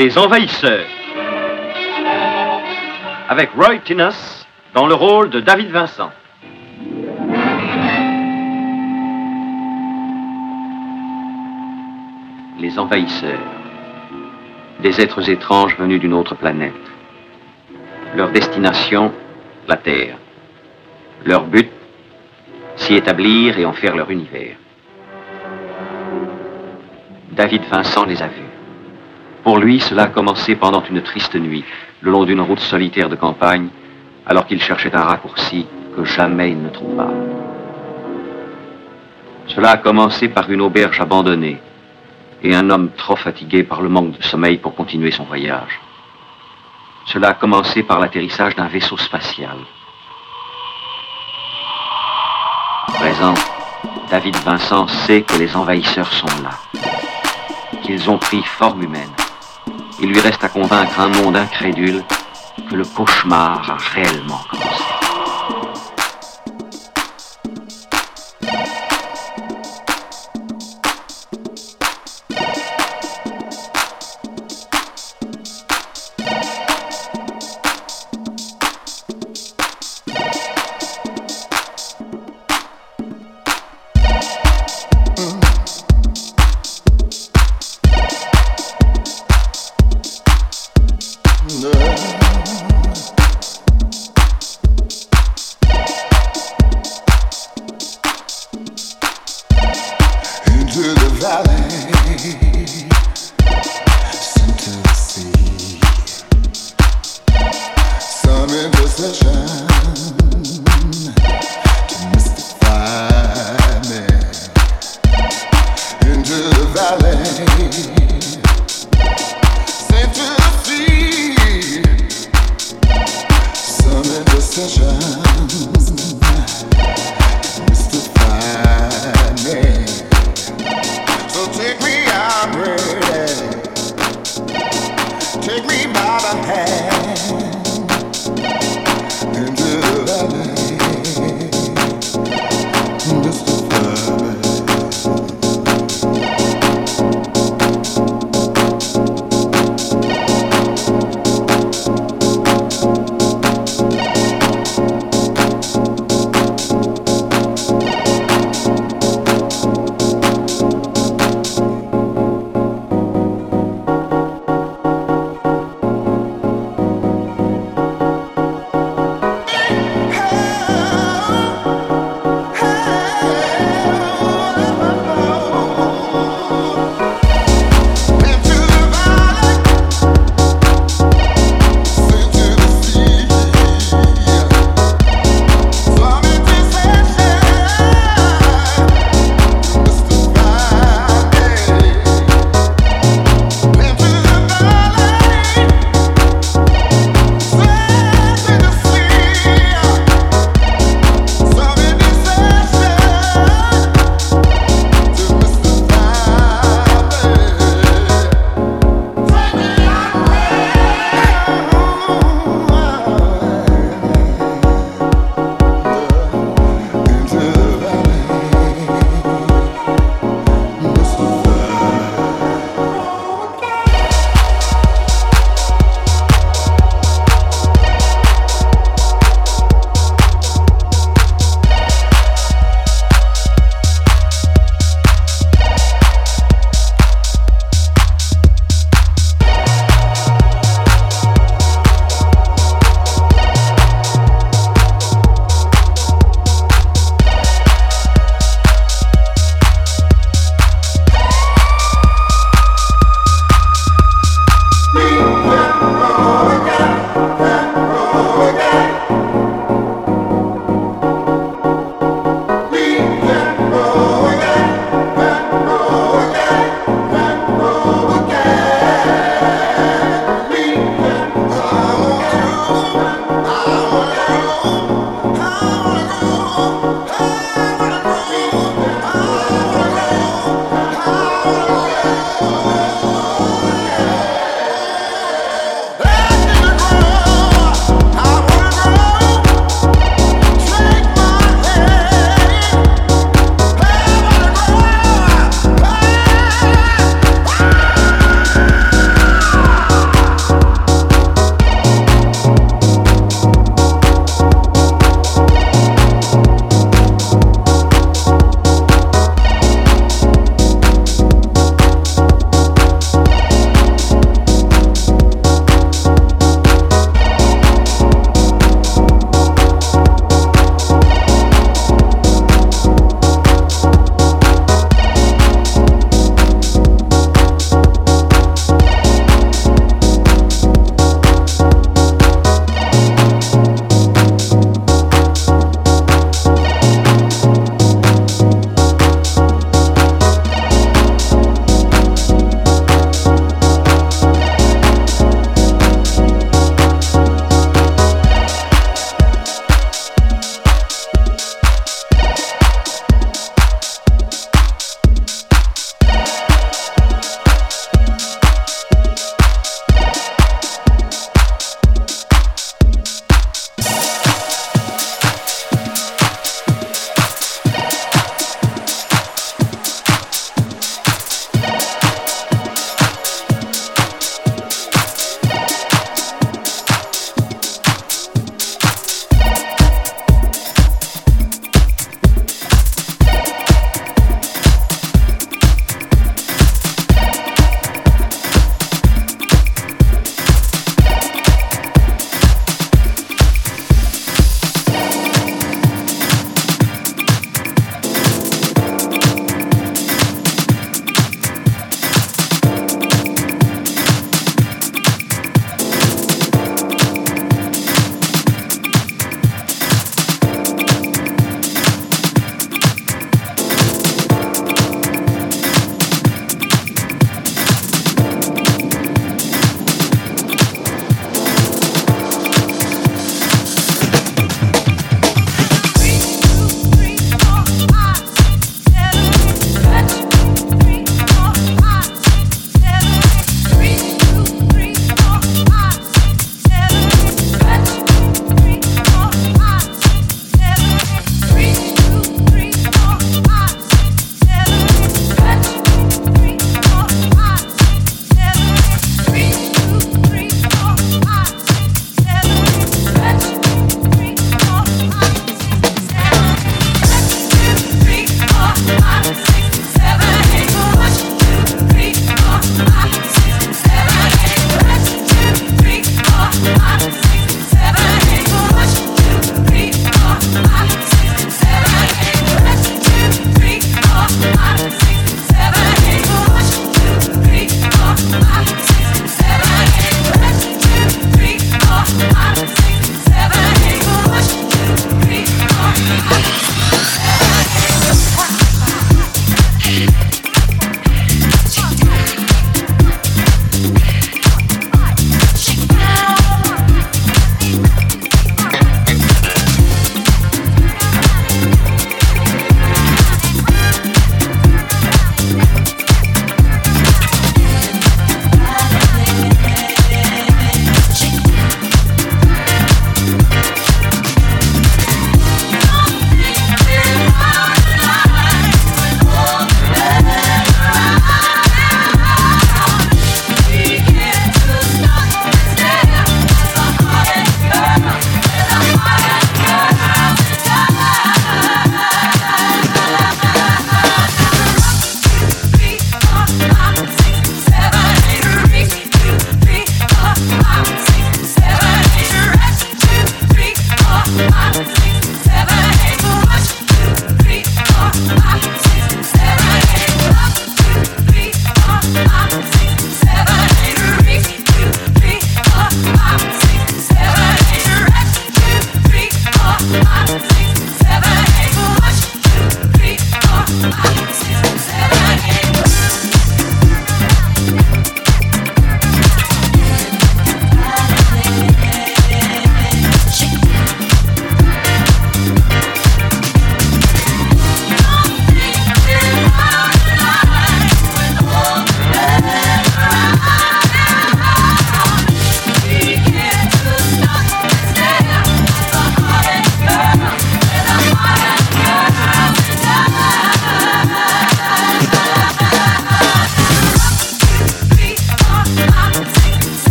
Les Envahisseurs. Avec Roy Tinnus dans le rôle de David Vincent. Les Envahisseurs. Des êtres étranges venus d'une autre planète. Leur destination, la Terre. Leur but, s'y établir et en faire leur univers. David Vincent les a vus. Pour lui, cela a commencé pendant une triste nuit, le long d'une route solitaire de campagne, alors qu'il cherchait un raccourci que jamais il ne trouva. Cela a commencé par une auberge abandonnée et un homme trop fatigué par le manque de sommeil pour continuer son voyage. Cela a commencé par l'atterrissage d'un vaisseau spatial. À présent, David Vincent sait que les envahisseurs sont là, qu'ils ont pris forme humaine. Il lui reste à convaincre un monde incrédule que le cauchemar a réellement commencé.